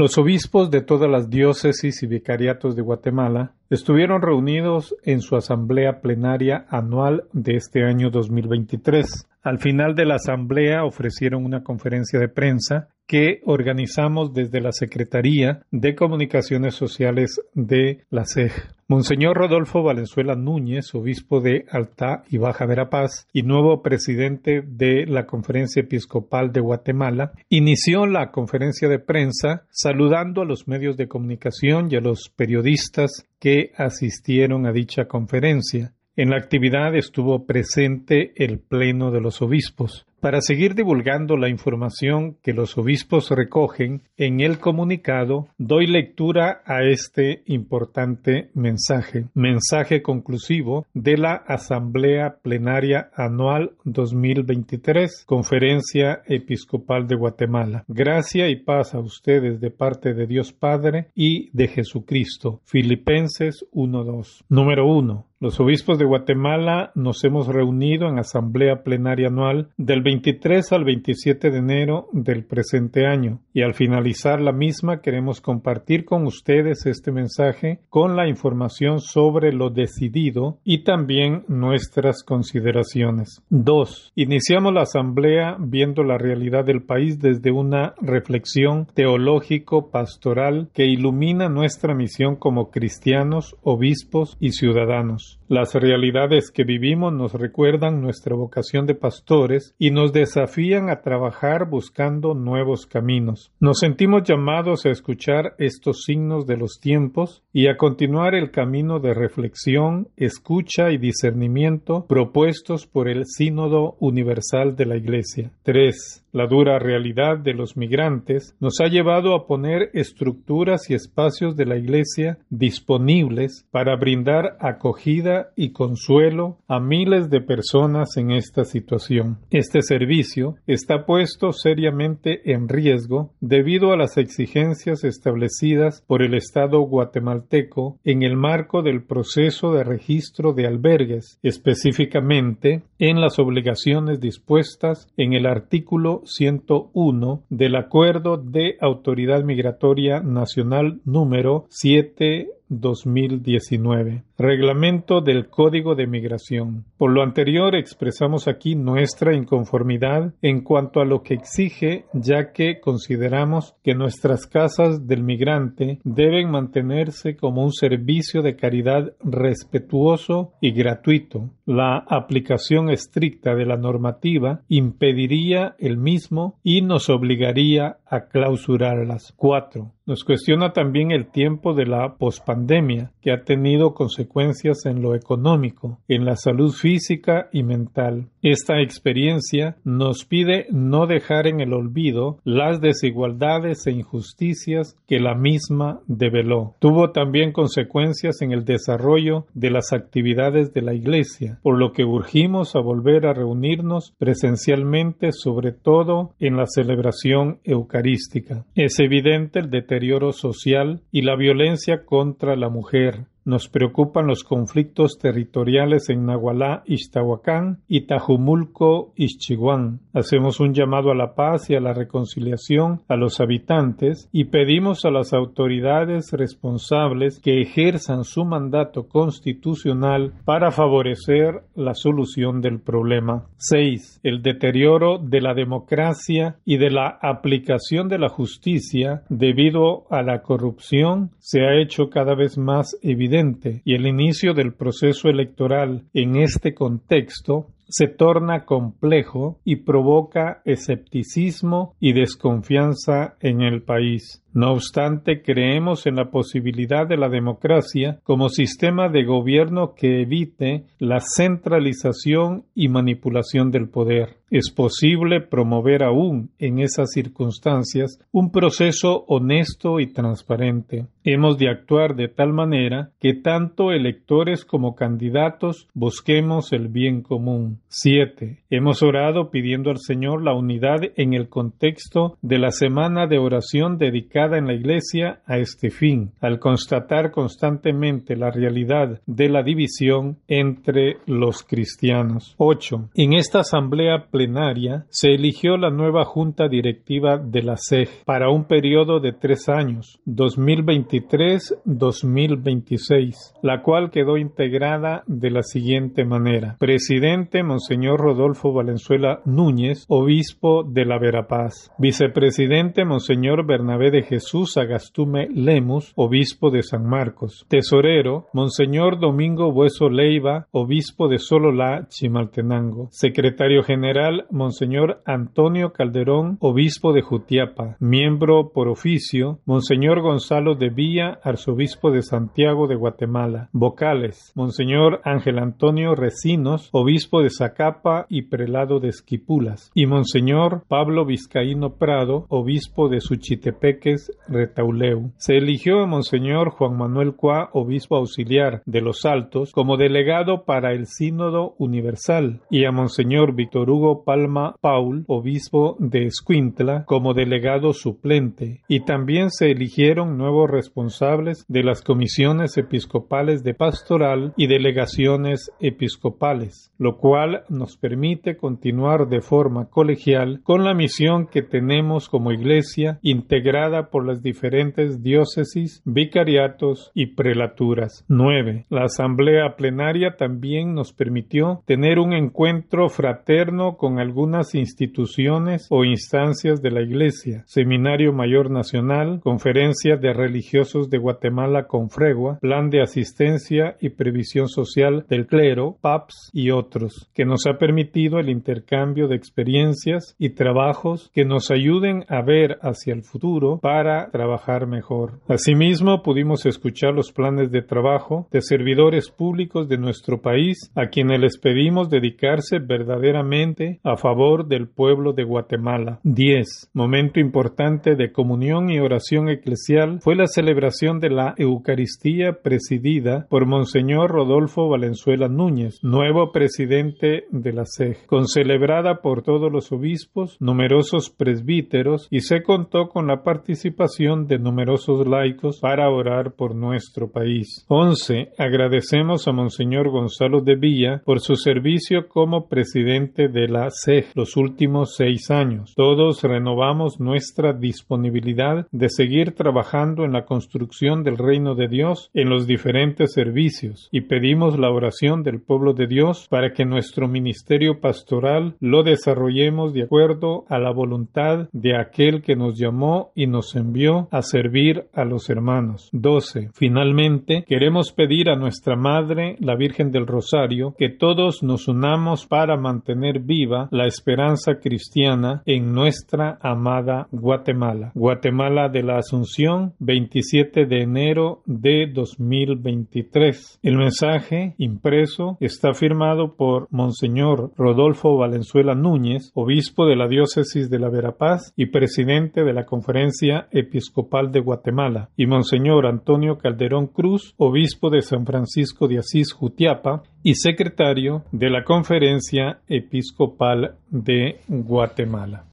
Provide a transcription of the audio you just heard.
Los obispos de todas las diócesis y vicariatos de Guatemala estuvieron reunidos en su asamblea plenaria anual de este año 2023. Al final de la asamblea ofrecieron una conferencia de prensa que organizamos desde la Secretaría de Comunicaciones Sociales de la CEG. Monseñor Rodolfo Valenzuela Núñez, obispo de Alta y Baja Verapaz y nuevo presidente de la Conferencia Episcopal de Guatemala, inició la conferencia de prensa saludando a los medios de comunicación y a los periodistas que asistieron a dicha conferencia. En la actividad estuvo presente el Pleno de los Obispos. Para seguir divulgando la información que los obispos recogen en el comunicado, doy lectura a este importante mensaje, mensaje conclusivo de la Asamblea Plenaria Anual 2023, Conferencia Episcopal de Guatemala. Gracia y paz a ustedes de parte de Dios Padre y de Jesucristo. Filipenses 1.2. Número 1. Los obispos de Guatemala nos hemos reunido en Asamblea Plenaria Anual del 23 al 27 de enero del presente año y al finalizar la misma queremos compartir con ustedes este mensaje con la información sobre lo decidido y también nuestras consideraciones. 2. Iniciamos la asamblea viendo la realidad del país desde una reflexión teológico-pastoral que ilumina nuestra misión como cristianos, obispos y ciudadanos. Las realidades que vivimos nos recuerdan nuestra vocación de pastores y nos desafían a trabajar buscando nuevos caminos. Nos sentimos llamados a escuchar estos signos de los tiempos y a continuar el camino de reflexión, escucha y discernimiento propuestos por el Sínodo Universal de la Iglesia. 3. La dura realidad de los migrantes nos ha llevado a poner estructuras y espacios de la Iglesia disponibles para brindar acogida y consuelo a miles de personas en esta situación. Este servicio está puesto seriamente en riesgo debido a las exigencias establecidas por el Estado guatemalteco en el marco del proceso de registro de albergues, específicamente en las obligaciones dispuestas en el artículo 101 del Acuerdo de Autoridad Migratoria Nacional número 7 2019. Reglamento del Código de Migración. Por lo anterior expresamos aquí nuestra inconformidad en cuanto a lo que exige, ya que consideramos que nuestras casas del migrante deben mantenerse como un servicio de caridad respetuoso y gratuito. La aplicación estricta de la normativa impediría el mismo y nos obligaría a clausurarlas. 4. Nos cuestiona también el tiempo de la pospandemia, que ha tenido consecuencias en lo económico, en la salud física y mental. Esta experiencia nos pide no dejar en el olvido las desigualdades e injusticias que la misma develó. Tuvo también consecuencias en el desarrollo de las actividades de la Iglesia, por lo que urgimos a volver a reunirnos presencialmente, sobre todo en la celebración eucarística. Es evidente el deterioro social y la violencia contra la mujer, nos preocupan los conflictos territoriales en Nahualá, Ixtahuacán y Tajumulco, Ixchiguán. Hacemos un llamado a la paz y a la reconciliación a los habitantes y pedimos a las autoridades responsables que ejerzan su mandato constitucional para favorecer la solución del problema. 6. El deterioro de la democracia y de la aplicación de la justicia debido a la corrupción se ha hecho cada vez más evidente y el inicio del proceso electoral en este contexto se torna complejo y provoca escepticismo y desconfianza en el país. No obstante, creemos en la posibilidad de la democracia como sistema de gobierno que evite la centralización y manipulación del poder. Es posible promover aún en esas circunstancias un proceso honesto y transparente. Hemos de actuar de tal manera que tanto electores como candidatos busquemos el bien común. 7. Hemos orado pidiendo al Señor la unidad en el contexto de la semana de oración dedicada en la Iglesia a este fin, al constatar constantemente la realidad de la división entre los cristianos. 8. En esta asamblea plenaria se eligió la nueva junta directiva de la SEG para un periodo de tres años, 2023-2026, la cual quedó integrada de la siguiente manera. Presidente Monseñor Rodolfo Valenzuela Núñez, obispo de la Verapaz. Vicepresidente Monseñor Bernabé de Jesús Agastume Lemus, obispo de San Marcos. Tesorero Monseñor Domingo Bueso Leiva, obispo de Sololá, Chimaltenango. Secretario General Monseñor Antonio Calderón, obispo de Jutiapa. Miembro por oficio Monseñor Gonzalo de Villa, arzobispo de Santiago de Guatemala. Vocales Monseñor Ángel Antonio Recinos, obispo de Zacapa y prelado de Esquipulas. Y Monseñor Pablo Vizcaíno Prado, obispo de Suchitepeques, Retauleu. Se eligió a Monseñor Juan Manuel Cuá, obispo auxiliar de Los Altos, como delegado para el Sínodo Universal, y a Monseñor Víctor Hugo Palma Paul, obispo de Escuintla, como delegado suplente, y también se eligieron nuevos responsables de las comisiones episcopales de pastoral y delegaciones episcopales, lo cual nos permite continuar de forma colegial con la misión que tenemos como Iglesia integrada por las diferentes diócesis, vicariatos y prelaturas. 9. La Asamblea Plenaria también nos permitió tener un encuentro fraterno con algunas instituciones o instancias de la Iglesia, Seminario Mayor Nacional, Conferencia de Religiosos de Guatemala con Fregua, Plan de Asistencia y Previsión Social del Clero, PAPS y otros, que nos ha permitido el intercambio de experiencias y trabajos que nos ayuden a ver hacia el futuro para trabajar mejor. Asimismo, pudimos escuchar los planes de trabajo de servidores públicos de nuestro país a quienes les pedimos dedicarse verdaderamente a favor del pueblo de Guatemala. 10. Momento importante de comunión y oración eclesial fue la celebración de la Eucaristía presidida por Monseñor Rodolfo Valenzuela Núñez, nuevo presidente de la SEG, con celebrada por todos los obispos, numerosos presbíteros y se contó con la participación de numerosos laicos para orar por nuestro país. 11. Agradecemos a Monseñor Gonzalo de Villa por su servicio como presidente de la SEG los últimos seis años. Todos renovamos nuestra disponibilidad de seguir trabajando en la construcción del reino de Dios en los diferentes servicios y pedimos la oración del pueblo de Dios para que nuestro ministerio pastoral lo desarrollemos de acuerdo a la voluntad de aquel que nos llamó y nos envió a servir a los hermanos. 12. Finalmente, queremos pedir a nuestra Madre, la Virgen del Rosario, que todos nos unamos para mantener viva la esperanza cristiana en nuestra amada Guatemala. Guatemala de la Asunción, 27 de enero de 2023. El mensaje impreso está firmado por Monseñor Rodolfo Valenzuela Núñez, obispo de la diócesis de la Verapaz y presidente de la Conferencia Episcopal de Guatemala, y Monseñor Antonio Calderón Cruz, obispo de San Francisco de Asís Jutiapa y secretario de la Conferencia Episcopal de Guatemala.